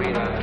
That's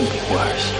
is a monster.